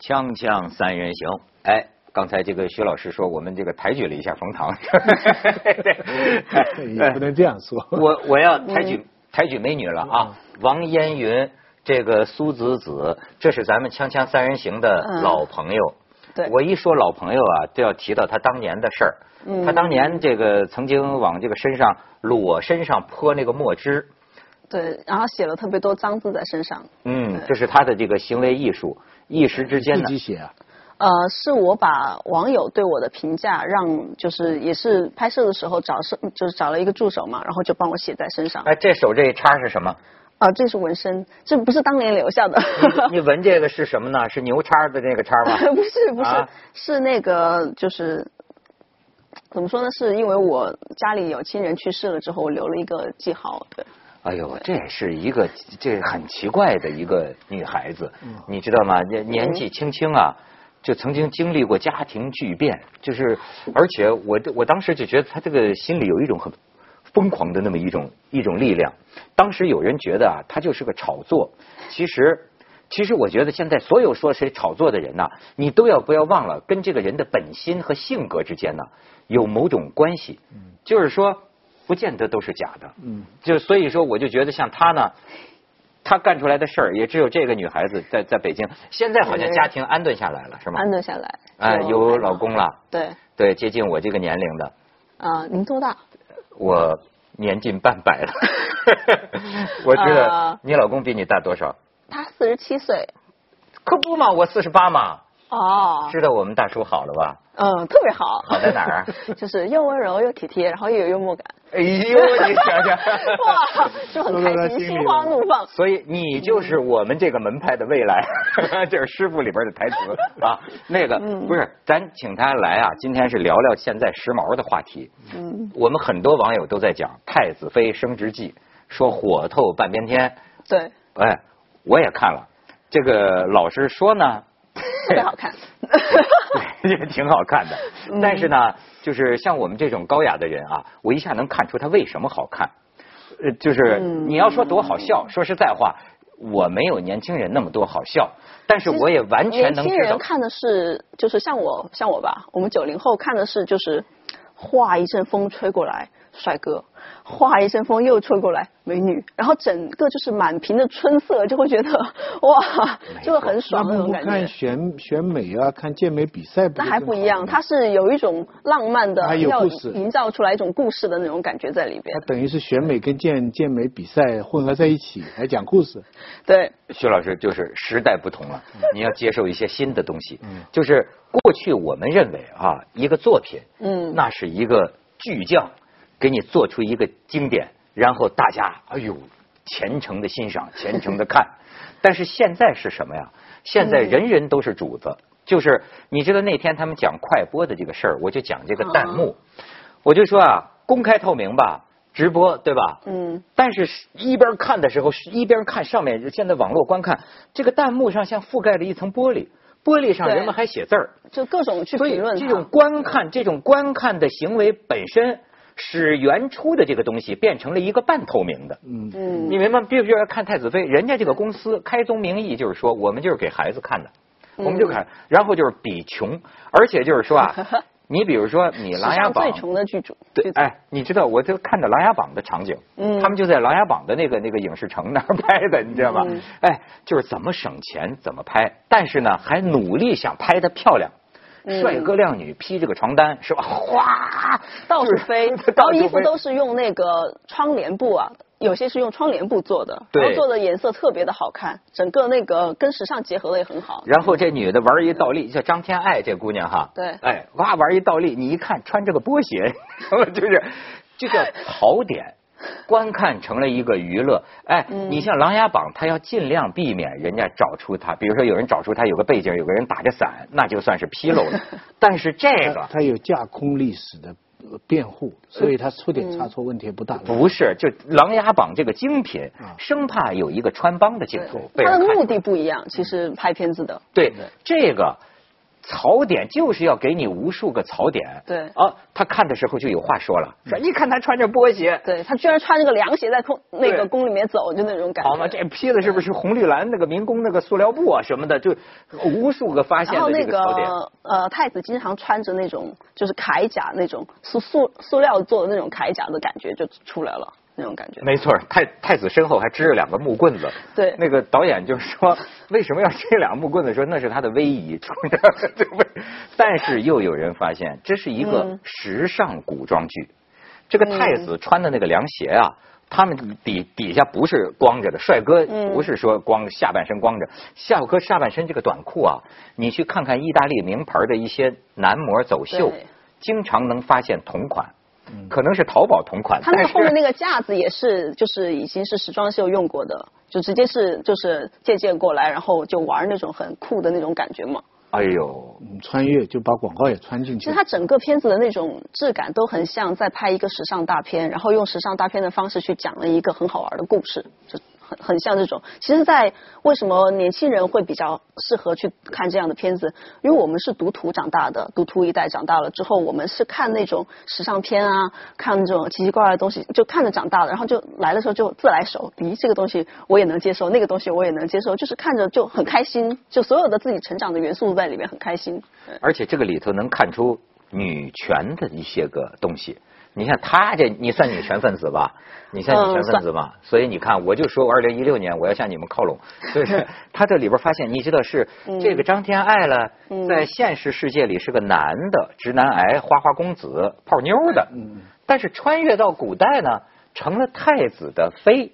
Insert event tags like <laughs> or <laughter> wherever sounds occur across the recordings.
锵锵三人行，哎，刚才这个徐老师说我们这个抬举了一下冯唐，<laughs> 也不能这样说。我我要抬举抬举美女了啊，王烟云，这个苏子子，这是咱们锵锵三人行的老朋友。对，我一说老朋友啊，都要提到他当年的事儿。他当年这个曾经往这个身上裸身上泼那个墨汁。对，然后写了特别多脏字在身上。嗯，这是他的这个行为艺术，一时之间自己写啊。呃，是我把网友对我的评价，让就是也是拍摄的时候找是就是找了一个助手嘛，然后就帮我写在身上。哎，这手这一叉是什么？啊，这是纹身，这不是当年留下的。你纹这个是什么呢？是牛叉的那个叉吗？<laughs> 不是不是，是那个就是怎么说呢？是因为我家里有亲人去世了之后，我留了一个记号。对。哎呦，这也是一个这很奇怪的一个女孩子，你知道吗？年年纪轻轻啊，就曾经经历过家庭巨变，就是而且我我当时就觉得她这个心里有一种很疯狂的那么一种一种力量。当时有人觉得啊，她就是个炒作。其实其实我觉得现在所有说谁炒作的人呐，你都要不要忘了跟这个人的本心和性格之间呢有某种关系。就是说。不见得都是假的，嗯，就所以说，我就觉得像他呢，他干出来的事儿，也只有这个女孩子在在北京。现在好像家庭安顿下来了，是吗？安顿下来，哎，有老公了，对，对，接近我这个年龄的。啊，您多大？我年近半百了。<laughs> 我觉得你老公比你大多少？他四十七岁。可不嘛，我四十八嘛。哦。知道我们大叔好了吧？嗯，特别好。好在哪儿？<laughs> 就是又温柔又体贴，然后又有幽默感。哎呦，你想想，<laughs> 哇，就很开心，心花怒放。所以你就是我们这个门派的未来，<laughs> 这是师傅里边的台词啊。那个不是，咱请他来啊，今天是聊聊现在时髦的话题。嗯，我们很多网友都在讲《太子妃升职记》，说火透半边天。对。哎，我也看了，这个老师说呢。<laughs> 特别好看，<laughs> 也挺好看的。但是呢，就是像我们这种高雅的人啊，我一下能看出他为什么好看。呃，就是你要说多好笑，说实在话，我没有年轻人那么多好笑，但是我也完全能。年轻人看的是，就是像我，像我吧，我们九零后看的是，就是哗一阵风吹过来，帅哥。哗一阵风又吹过来，美女，然后整个就是满屏的春色，就会觉得 <laughs> 哇，就会很爽那种感觉。看选选美啊，看健美比赛，那还不一样，它是有一种浪漫的，要营造出来一种故事的那种感觉在里边。它等于是选美跟健健美比赛混合在一起来讲故事。对，徐老师就是时代不同了，你要接受一些新的东西。嗯，就是过去我们认为啊，一个作品，嗯，那是一个巨匠。给你做出一个经典，然后大家哎呦虔诚的欣赏，<laughs> 虔诚的看。但是现在是什么呀？现在人人都是主子，就是你知道那天他们讲快播的这个事儿，我就讲这个弹幕，我就说啊，公开透明吧，直播对吧？嗯。但是一边看的时候，一边看上面现在网络观看，这个弹幕上像覆盖了一层玻璃，玻璃上人们还写字儿，就各种去评论。这种观看，这种观看的行为本身。使原初的这个东西变成了一个半透明的，嗯嗯，你明白？比如说看太子妃，人家这个公司开宗明义就是说，我们就是给孩子看的，我们就看，然后就是比穷，而且就是说啊，<laughs> 你比如说你《琅琊榜》最穷的剧组，对，哎，你知道我就看到《琅琊榜》的场景，嗯，他们就在《琅琊榜》的那个那个影视城那儿拍的，你知道吗？哎，就是怎么省钱怎么拍，但是呢，还努力想拍的漂亮。帅哥靓女披着个床单是吧？哗，到处飞，<laughs> 然后衣服都是用那个窗帘布啊，有些是用窗帘布做的，然后做的颜色特别的好看，整个那个跟时尚结合的也很好。然后这女的玩一倒立，叫张天爱这姑娘哈，对，哎，哇玩一倒立，你一看穿这个波鞋，<laughs> 就是就叫 <laughs> 槽点。观看成了一个娱乐，哎，你像《琅琊榜》，他要尽量避免人家找出他，比如说有人找出他有个背景，有个人打着伞，那就算是纰漏了。<laughs> 但是这个他有架空历史的辩护，所以他出点差错问题不大。不是，就《琅琊榜》这个精品，生怕有一个穿帮的镜头。他的目的不一样，其实拍片子的。对这个。槽点就是要给你无数个槽点。对啊，他看的时候就有话说了，说你看他穿着波鞋，对他居然穿着个凉鞋在空那个宫里面走，就那种感觉。好嘛，这披的是不是红绿蓝那个民工那个塑料布啊什么的，就无数个发现的然后那个槽点。呃，太子经常穿着那种就是铠甲那种塑塑塑料做的那种铠甲的感觉就出来了，那种感觉。没错，太太子身后还支着两个木棍子。<laughs> 对那个导演就说，为什么要支两个木棍子？说那是他的威仪？<laughs> 但是又有人发现，这是一个嗯时尚古装剧。这个太子穿的那个凉鞋啊，他们底底下不是光着的，帅哥嗯不是说光下半身光着，下哥下半身这个短裤啊，你去看看意大利名牌的一些男模走秀，经常能发现同款。可能是淘宝同款，他那个后面那个架子也是，就是已经是时装秀用过的，就直接是就是借鉴过来，然后就玩那种很酷的那种感觉嘛。哎呦，嗯穿越就把广告也穿进去其实。它整个片子的那种质感都很像在拍一个时尚大片，然后用时尚大片的方式去讲了一个很好玩的故事，就很很像这种。其实，在为什么年轻人会比较适合去看这样的片子？因为我们是读图长大的，读图一代长大了之后，我们是看那种时尚片啊，看这种奇奇怪怪的东西，就看着长大的，然后就来的时候就自来熟，咦，这个东西我也能接受，那个东西我也能接受，就是看着就很开心，就所有的自己成长的元素都在里面，很开心。而且这个里头能看出女权的一些个东西。你看他这，你算女权分子吧？你算女权分子吧？所以你看，我就说，二零一六年我要向你们靠拢。就是 <laughs> 他这里边发现，你知道是这个张天爱了，在现实世界里是个男的直男癌花花公子泡妞的，但是穿越到古代呢，成了太子的妃，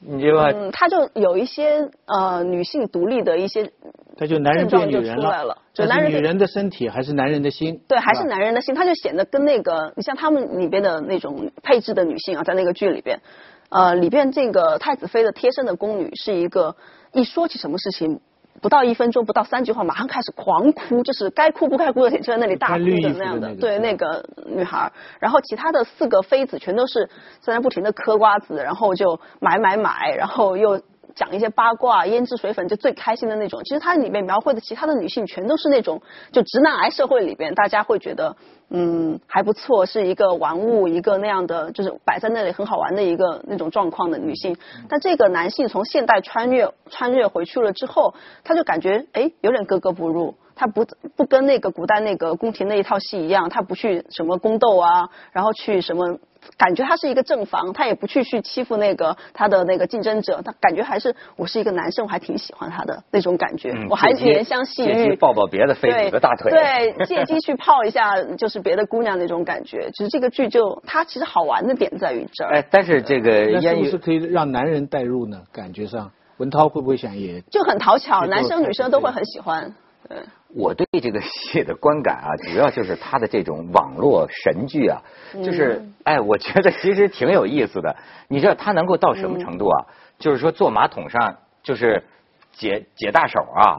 你知道吗？嗯，他就有一些呃女性独立的一些，他就男人变女人症状就出来了就男人女人的身体还是男人的心。对，还是男人的心，他就显得跟那个，你像他们里边的那种配置的女性啊，在那个剧里边，呃，里边这个太子妃的贴身的宫女是一个一说起什么事情。不到一分钟，不到三句话，马上开始狂哭，就是该哭不该哭的，就在那里大哭的那样的，对那个女孩儿。然后其他的四个妃子全都是在那不停的嗑瓜子，然后就买买买，然后又讲一些八卦、胭脂水粉，就最开心的那种。其实它里面描绘的其他的女性全都是那种，就直男癌社会里边，大家会觉得嗯还不错，是一个玩物，一个那样的，就是摆在那里很好玩的一个那种状况的女性。但这个男性从现代穿越穿越回去了之后，他就感觉哎有点格格不入。他不不跟那个古代那个宫廷那一套戏一样，他不去什么宫斗啊，然后去什么，感觉他是一个正房，他也不去去欺负那个他的那个竞争者，他感觉还是我是一个男生，我还挺喜欢他的那种感觉，嗯我还怜香惜借机玉，抱抱别的妃子的大腿。对，借机去泡一下就是别的姑娘那种感觉。其实这个剧就它其实好玩的点在于这儿，哎，但是这个烟雨是可以让男人代入呢？感觉上，文涛会不会想也？就很讨巧，男生女生都会很喜欢。对，我对这个戏的观感啊，主要就是他的这种网络神剧啊，就是哎，我觉得其实挺有意思的。你知道他能够到什么程度啊？就是说坐马桶上就是解解大手啊。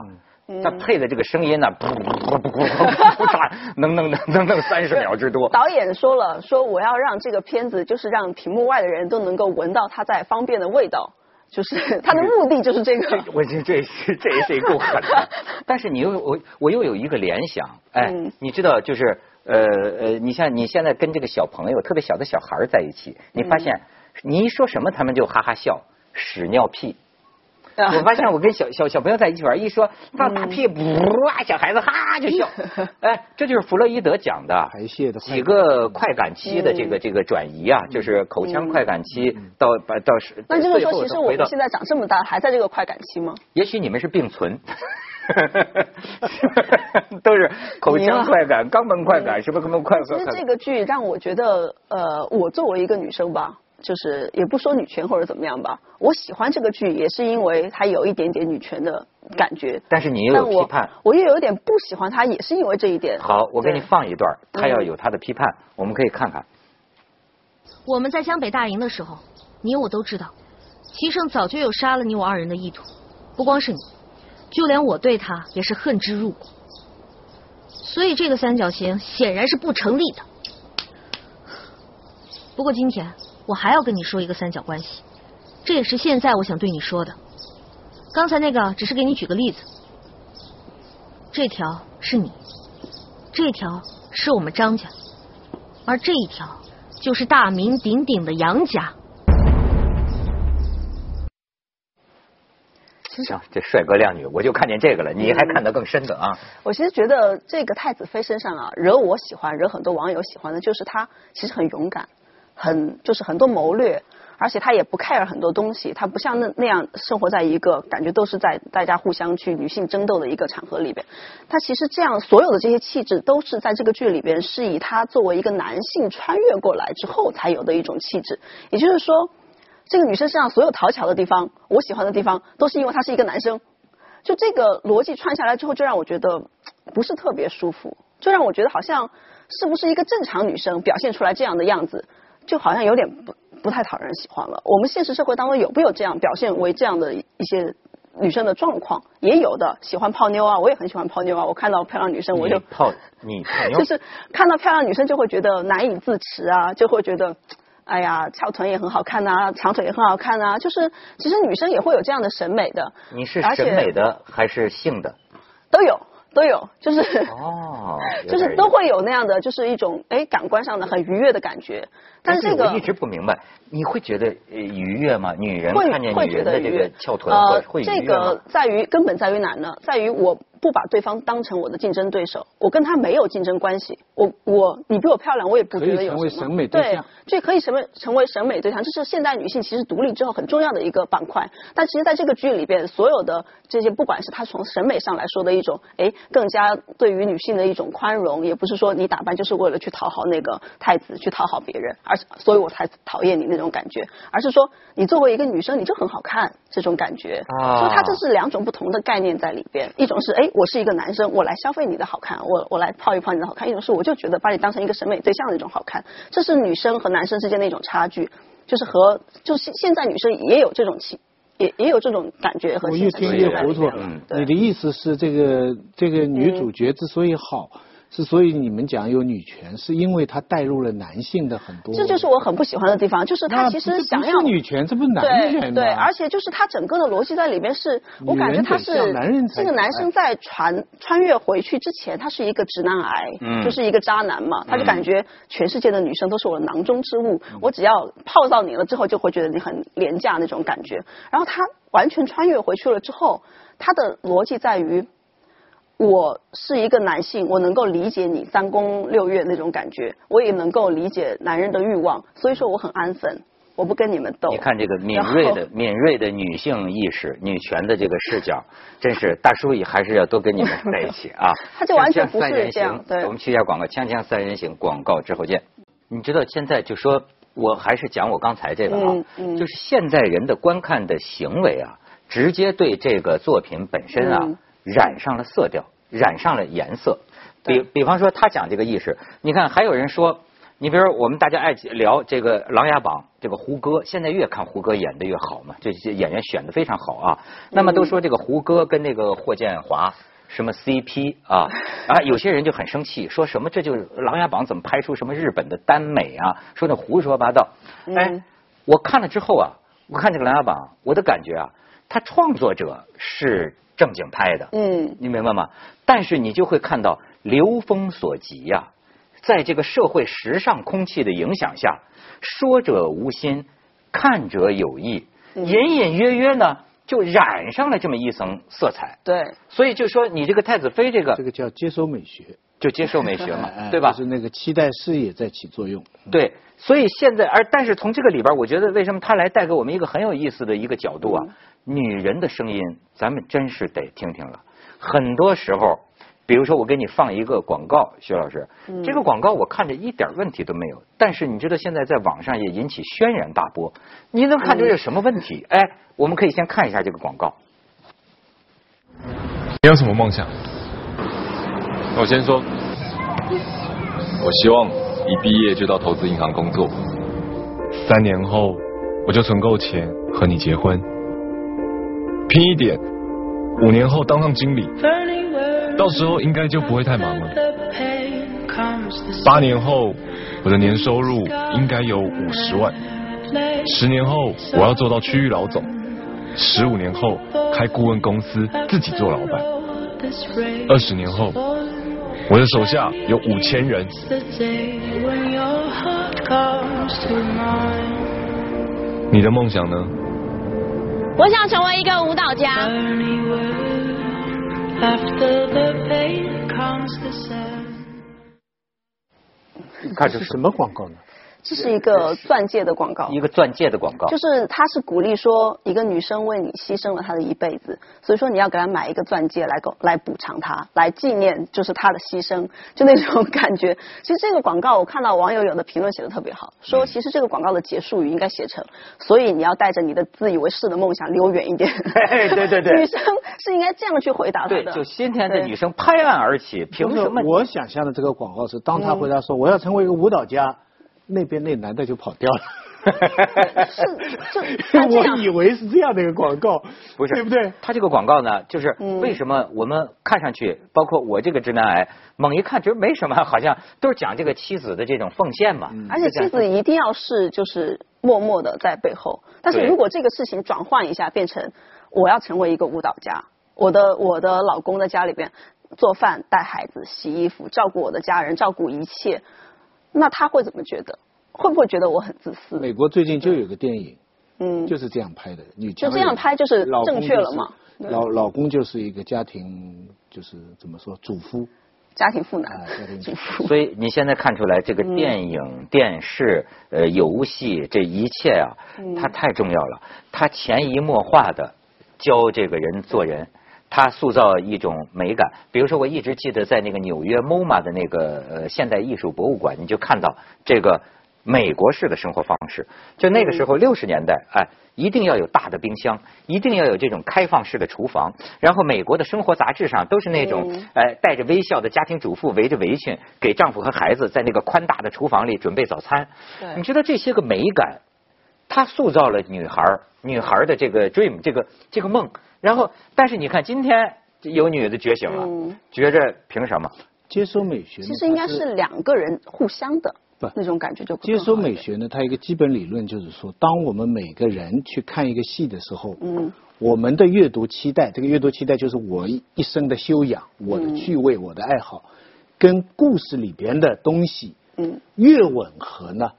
他配的这个声音呢，噗噗噗噗噗嚓，能能能能弄三十秒之多。导演说了，说我要让这个片子就是让屏幕外的人都能够闻到他在方便的味道，就是他的目的就是这个。我这这是这也是够狠的，但是你又我我又有一个联想，哎，嗯你知道就是呃呃，你像你现在跟这个小朋友特别小的小孩在一起，你发现、你一说什么他们就哈哈笑，屎尿屁。我发现我跟小小小朋友在一起玩，一说放大屁，哇，小孩子哈就笑，<laughs> 哎，这就是弗洛伊德讲的排泄的几个快感期的这个这个转移啊，就是口腔快感期到把到是那就是说，其实我们现在长这么大，还在这个快感期吗？也许你们是并存，<laughs> 都是口腔快感、肛门快感，什么什么快感其实。这个剧让我觉得，呃，我作为一个女生吧，就是也不说女权或者怎么样吧，我喜欢这个剧也是因为它有一点点女权的感觉。但是你又有批判。我又有点不喜欢它，也是因为这一点。好，我给你放一段，他要嗯有他的批判，我们可以看看。我们在江北大营的时候，你我都知道，齐胜早就有杀了你我二人的意图。不光是你，就连我对他也是恨之入骨。所以这个三角形显然是不成立的。不过今天我还要跟你说一个三角关系，这也是现在我想对你说的。刚才那个只是给你举个例子。这条是你，这条是我们张家，而这一条就是大名鼎鼎的杨家。行，这帅哥靓女，我就看见这个了，你还看得更深的啊！我其实觉得这个太子妃身上啊，惹我喜欢，惹很多网友喜欢的，就是她其实很勇敢，很就是很多谋略，而且他也不 care 很多东西，他不像那那样生活在一个感觉都是在大家互相去女性争斗的一个场合里边。他其实这样所有的这些气质都是在这个剧里边是以他作为一个男性穿越过来之后才有的一种气质，也就是说。这个女生身上所有讨巧的地方，我喜欢的地方，都是因为她是一个男生。就这个逻辑串下来之后，就让我觉得不是特别舒服，就让我觉得好像是不是一个正常女生表现出来这样的样子，就好像有点不不太讨人喜欢了。我们现实社会当中有没有这样表现为这样的一些女生的状况？也有的，喜欢泡妞啊，我也很喜欢泡妞啊。我看到漂亮女生我就泡你泡妞，就是看到漂亮女生就会觉得难以自持啊，就会觉得。哎呀，翘臀也很好看呐，长腿也很好看呐，就是其实女生也会有这样的审美的。你是审美的还是性的？都有。都有，就是哦，<laughs> 就是都会有那样的，就是一种哎感官上的很愉悦的感觉。但是这个我一直不明白，你会觉得愉悦吗？女人看见女人的这个翘臀会这个在于根本在于哪呢？在于我不把对方当成我的竞争对手，我跟他没有竞争关系。我我你比我漂亮，我也不觉得有什么。对，这可以成为成为审美对象，这是现代女性其实独立之后很重要的一个板块。但其实在这个剧里边，所有的这些，不管是他从审美上来说的一种哎。更加对于女性的一种宽容，也不是说你打扮就是为了去讨好那个太子，去讨好别人，而所以我才讨厌你那种感觉，而是说你作为一个女生，你就很好看这种感觉。啊所以它这是两种不同的概念在里边，一种是哎，我是一个男生，我来消费你的好看，我我来泡一泡你的好看；一种是我就觉得把你当成一个审美对象的一种好看。这是女生和男生之间的一种差距，就是和就是现在女生也有这种情。也也有这种感觉和。我越听越糊涂。你的意思是，这个这个女主角之所以好。之所以你们讲有女权，是因为他带入了男性的很多。这就是我很不喜欢的地方，就是他其实想要女权，这不是男权对，而且就是他整个的逻辑在里边是，我感觉他是这个男生在穿穿越回去之前，他是一个直男癌，就是一个渣男嘛，他就感觉全世界的女生都是我的囊中之物，我只要泡到你了之后，就会觉得你很廉价那种感觉。然后他完全穿越回去了之后，他的逻辑在于。我是一个男性，我能够理解你三宫六院那种感觉，我也能够理解男人的欲望，所以说我很安分，我不跟你们斗。你看这个敏锐的敏锐的女性意识、女权的这个视角，真是大叔也还是要多跟你们在一起 <laughs> 啊！他就完全不是这样。对，我们去一下广告，锵锵三人行广告之后见。你知道现在就说，我还是讲我刚才这个啊，就是现在人的观看的行为啊，直接对这个作品本身啊。染上了色调，染上了颜色。比比方说，他讲这个意识，你看还有人说，你比如我们大家爱聊这个《琅琊榜》，这个胡歌，现在越看胡歌演的越好嘛，这些演员选的非常好啊。那么都说这个胡歌跟那个霍建华什么 CP 啊啊，有些人就很生气，说什么这就是《琅琊榜》怎么拍出什么日本的耽美啊？说那胡说八道。哎，我看了之后啊，我看这个《琅琊榜》，我的感觉啊，他创作者是。正经拍的，嗯，你明白吗？但是你就会看到流风所及呀，在这个社会时尚空气的影响下，说者无心，看者有意，隐隐约约呢就染上了这么一层色彩。对，所以就说你这个太子妃这个，这个叫接收美学，就接受美学嘛，<laughs> 对吧？就是那个期待视野在起作用。对，所以现在而但是从这个里边，我觉得为什么他来带给我们一个很有意思的一个角度啊？女人的声音，咱们真是得听听了。很多时候，比如说我给你放一个广告，徐老师，这个广告我看着一点问题都没有。但是你知道现在在网上也引起轩然大波，你能看出有什么问题？哎，我们可以先看一下这个广告。你有什么梦想？我先说，我希望一毕业就到投资银行工作，三年后我就存够钱和你结婚。拼一点，五年后当上经理，到时候应该就不会太忙了。八年后，我的年收入应该有五十万。十年后，我要做到区域老总。十五年后，开顾问公司，自己做老板。二十年后，我的手下有五千人。你的梦想呢？我想成为一个舞蹈家。看这是什么广告呢？这是一个钻戒的广告，一个钻戒的广告，就是他是鼓励说，一个女生为你牺牲了她的一辈子，所以说你要给她买一个钻戒来来补偿她，来纪念就是她的牺牲，就那种感觉。<laughs> 其实这个广告我看到网友有的评论写的特别好，说其实这个广告的结束语应该写成，所以你要带着你的自以为是的梦想溜远一点。对对对，<laughs> 女生是应该这样去回答的。对，就今天的女生拍案而起，凭什么？我想象的这个广告是，当他回答说我要成为一个舞蹈家。那边那男的就跑掉了，是，我以为是这样的一个广告，不是，对不对？他这个广告呢，就是为什么我们看上去，包括我这个直男癌，猛一看觉得没什么，好像都是讲这个妻子的这种奉献嘛。而且妻子一定要是就是默默的在背后，但是如果这个事情转换一下，变成我要成为一个舞蹈家，我的我的老公在家里边做饭、带孩子、洗衣服、照顾我的家人、照顾一切。那他会怎么觉得？会不会觉得我很自私？美国最近就有个电影，嗯，就是这样拍的，女就这样拍就是正确了嘛？老老公就是一个家庭，就是怎么说，主夫，家庭妇男，家庭主妇。所以你现在看出来，这个电影、电视、呃游戏这一切啊，它太重要了，它潜移默化的教这个人做人。他塑造一种美感，比如说，我一直记得在那个纽约 MoMA 的那个呃现代艺术博物馆，你就看到这个美国式的生活方式。就那个时候六十年代，哎，一定要有大的冰箱，一定要有这种开放式的厨房。然后美国的生活杂志上都是那种哎带着微笑的家庭主妇围着围裙，给丈夫和孩子在那个宽大的厨房里准备早餐。你知道这些个美感，它塑造了女孩儿女孩的这个 dream 这个这个梦。然后，但是你看，今天有女的觉醒了，觉着凭什么接收美学？其实应该是两个人互相的，不那种感觉就接收美学呢。它一个基本理论就是说，当我们每个人去看一个戏的时候，嗯，我们的阅读期待，这个阅读期待就是我一生的修养、我的趣味、我的爱好，跟故事里边的东西，嗯，越吻合呢，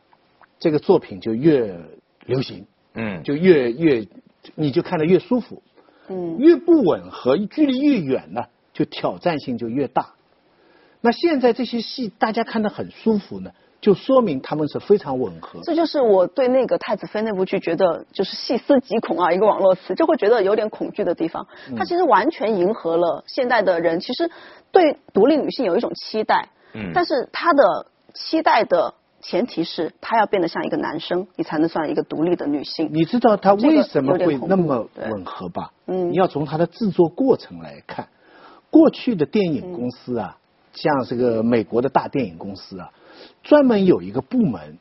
这个作品就越流行，嗯，就越越你就看得越舒服。嗯，越不吻合，距离越远呢，就挑战性就越大。那现在这些戏大家看得很舒服呢，就说明他们是非常吻合。这就是我对那个太子妃那部剧觉得就是细思极恐啊，一个网络词就会觉得有点恐惧的地方。它其实完全迎合了现代的人，其实对独立女性有一种期待。嗯，但是他的期待的。前提是她要变得像一个男生，你才能算一个独立的女性。你知道她为什么会那么吻合吧？嗯，你要从她的制作过程来看。过去的电影公司啊，像这个美国的大电影公司啊，专门有一个部门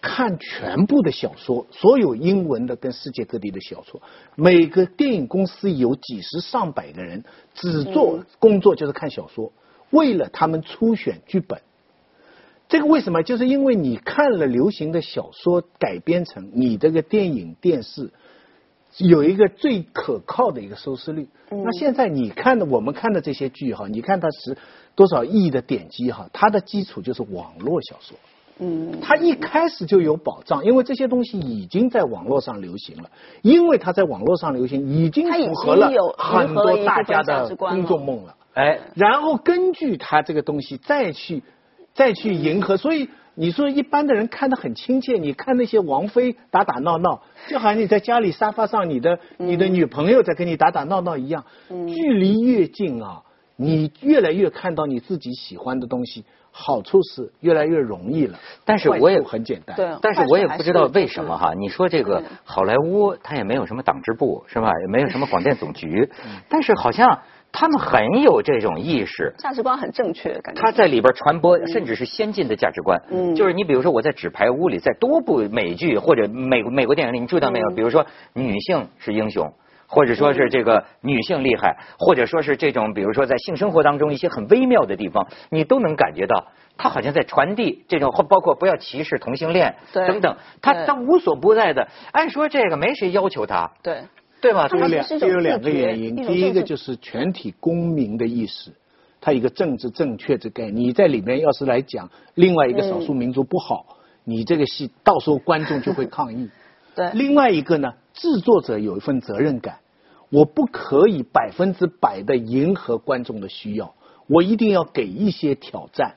看全部的小说，所有英文的跟世界各地的小说。每个电影公司有几十上百个人，只做工作就是看小说，为了他们初选剧本。这个为什么？就是因为你看了流行的小说改编成你这个电影电视，有一个最可靠的一个收视率。那现在你看的我们看的这些剧哈，你看它是多少亿的点击哈，它的基础就是网络小说。嗯，它一开始就有保障，因为这些东西已经在网络上流行了，因为它在网络上流行，已经符合了很多大家的公众梦了。哎，然后根据它这个东西再去。再去迎合，所以你说一般的人看得很亲切，你看那些王菲打打闹闹，就好像你在家里沙发上，你的你的女朋友在跟你打打闹闹一样。距离越近啊，你越来越看到你自己喜欢的东西，好处是越来越容易了。但是我也很简单，但是我也不知道为什么哈。你说这个好莱坞，它也没有什么党支部是吧？也没有什么广电总局，但是好像。他们很有这种意识，价值观很正确，感觉他在里边传播，甚至是先进的价值观。嗯，就是你比如说我在纸牌屋里，在多部美剧或者美美国电影里，你注意到没有？比如说女性是英雄，或者说是这个女性厉害，或者说是这种，比如说在性生活当中一些很微妙的地方，你都能感觉到，他好像在传递这种，包括不要歧视同性恋等等，他他无所不在的。按说这个没谁要求他，对。对吧？有两有两个原因，第一个就是全体公民的意识，它一个政治正确这概念。你在里面要是来讲另外一个少数民族不好，你这个戏到时候观众就会抗议。<laughs> 对。另外一个呢，制作者有一份责任感，我不可以百分之百的迎合观众的需要，我一定要给一些挑战，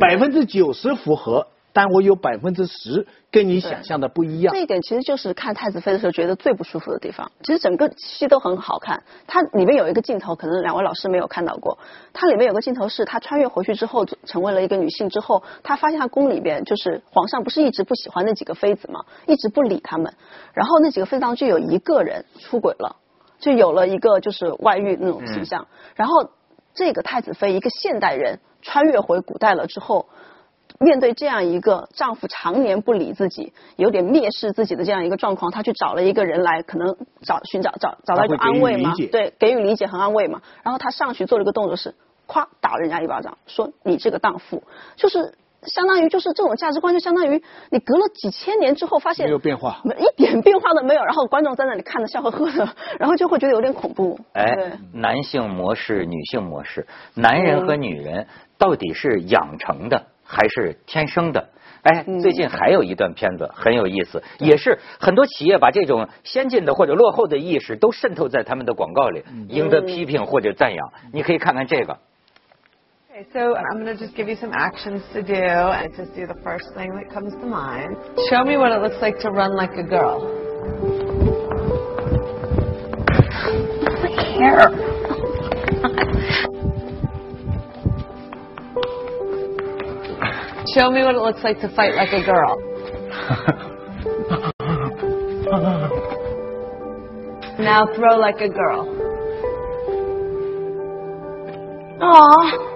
百分之九十符合。但我有百分之十跟你想象的不一样。这一点其实就是看太子妃的时候觉得最不舒服的地方。其实整个戏都很好看，它里面有一个镜头，可能两位老师没有看到过。它里面有个镜头是她穿越回去之后，成为了一个女性之后，她发现她宫里边就是皇上不是一直不喜欢那几个妃子嘛，一直不理他们。然后那几个妃子当中就有一个人出轨了，就有了一个就是外遇那种形象。然后这个太子妃一个现代人穿越回古代了之后。面对这样一个丈夫常年不理自己，有点蔑视自己的这样一个状况，她去找了一个人来，可能找寻找找找到一个安慰嘛，对，给予理解和安慰嘛。然后她上去做了一个动作是，夸打人家一巴掌，说你这个荡妇，就是相当于就是这种价值观，就相当于你隔了几千年之后发现没有变化，一点变化都没有。然后观众在那里看着笑呵呵的，然后就会觉得有点恐怖。哎，男性模式、女性模式，男人和女人到底是养成的？还是天生的，哎，最近还有一段片子很有意思，也是很多企业把这种先进的或者落后的意识都渗透在他们的广告里，赢得批评或者赞扬。你可以看看这个。Okay, so I'm going to just give you some actions to do and just do the first thing that comes to mind. Show me what it looks like to run like a girl. Hair. Show me what it looks like to fight like a girl. now throw like a girl. Aww.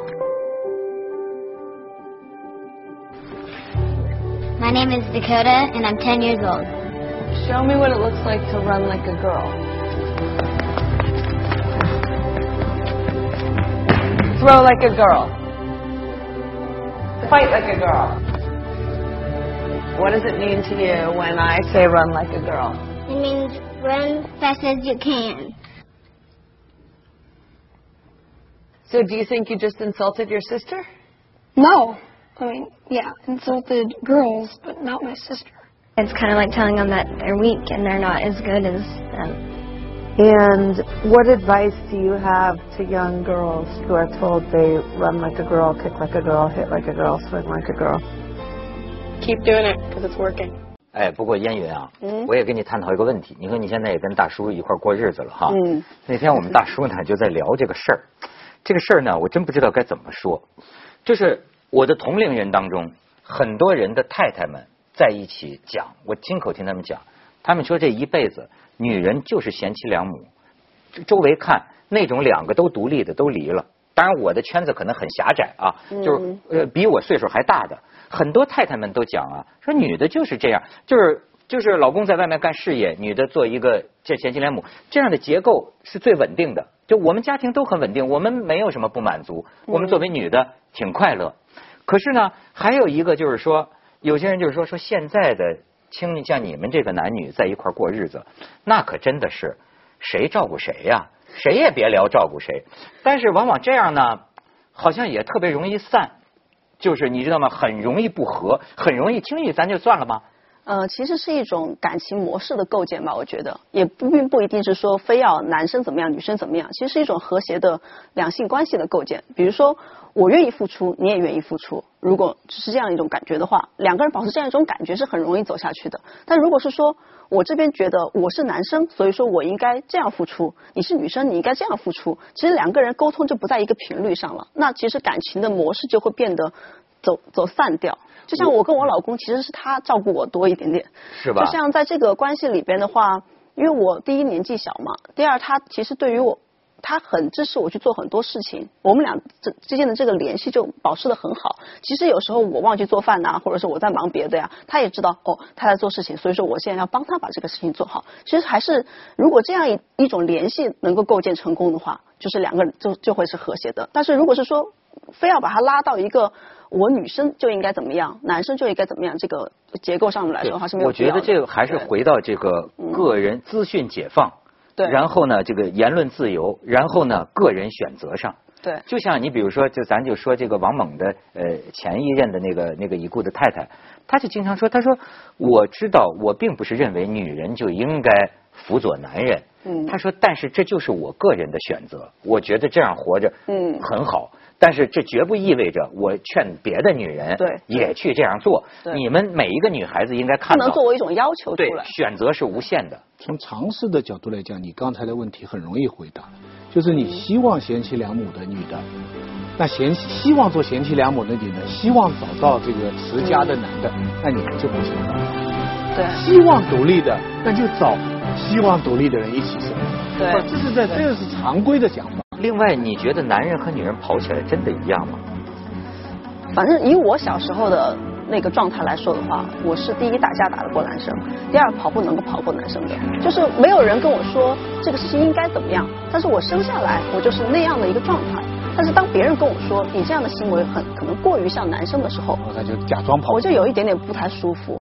My name is Dakota, and I'm 10 years old. Show me what it looks like to run like a girl. Throw like a girl. Fight like a girl. What does it mean to you when I say run like a girl? It means run fast as you can. So do you think you just insulted your sister? No. I mean, yeah, insulted girls, but not my sister. It's kind of like telling them that they're weak and they're not as good as them. And what advice do you have to young girls who are told they run like a girl, kick like a girl, hit like a girl, swing like a girl? Keep doing it because it's working. 哎，不过烟云啊，嗯，我也跟你探讨一个问题。你说你现在也跟大叔一块过日子了哈，嗯，那天我们大叔呢就在聊这个事儿，这个事儿呢我真不知道该怎么说。就是我的同龄人当中，很多人的太太们在一起讲，我亲口听他们讲，他们说这一辈子。女人就是贤妻良母，周围看那种两个都独立的都离了。当然我的圈子可能很狭窄啊，就是呃比我岁数还大的很多太太们都讲啊，说女的就是这样，就是就是老公在外面干事业，女的做一个这贤妻良母，这样的结构是最稳定的。就我们家庭都很稳定，我们没有什么不满足，我们作为女的挺快乐。可是呢，还有一个就是说，有些人就是说说现在的。亲，像你们这个男女在一块过日子，那可真的是谁照顾谁呀？谁也别聊照顾谁。但是往往这样呢，好像也特别容易散，就是你知道吗？很容易不和，很容易轻易咱就算了吗？呃，其实是一种感情模式的构建吧，我觉得也不并不一定是说非要男生怎么样，女生怎么样，其实是一种和谐的两性关系的构建。比如说，我愿意付出，你也愿意付出，如果只是这样一种感觉的话，两个人保持这样一种感觉是很容易走下去的。但如果是说我这边觉得我是男生，所以说我应该这样付出，你是女生，你应该这样付出，其实两个人沟通就不在一个频率上了，那其实感情的模式就会变得走走散掉。就像我跟我老公，其实是他照顾我多一点点，是吧？就像在这个关系里边的话，因为我第一年纪小嘛，第二他其实对于我，他很支持我去做很多事情，我们俩之之间的这个联系就保持的很好。其实有时候我忘记做饭呐，或者是我在忙别的呀，他也知道哦他在做事情，所以说我现在要帮他把这个事情做好。其实还是如果这样一一种联系能够构建成功的话，就是两个人就就会是和谐的。但是如果是说非要把他拉到一个。我女生就应该怎么样，男生就应该怎么样？这个结构上面来说的话是没有我觉得这个还是回到这个个人资讯解放，对。然后呢，这个言论自由，然后呢，个人选择上。对。就像你比如说，就咱就说这个王猛的呃前一任的那个那个已故的太太，她就经常说，她说我知道我并不是认为女人就应该辅佐男人。嗯。她说，但是这就是我个人的选择，我觉得这样活着嗯很好。但是这绝不意味着我劝别的女人对也去这样做。你们每一个女孩子应该看到，不能作为一种要求出来。选择是无限的。从常识的角度来讲，你刚才的问题很容易回答，就是你希望贤妻良母的女的，那贤希望做贤妻良母的女的，希望找到这个持家的男的，那你们就不行了。对。希望独立的，那就找希望独立的人一起生活。对。这是在这个是常规的想法。另外，你觉得男人和女人跑起来真的一样吗？反正以我小时候的那个状态来说的话，我是第一打架打得过男生，第二跑步能够跑过男生的，就是没有人跟我说这个事情应该怎么样，但是我生下来我就是那样的一个状态。但是当别人跟我说你这样的行为很可能过于像男生的时候，那就假装跑，我就有一点点不太舒服。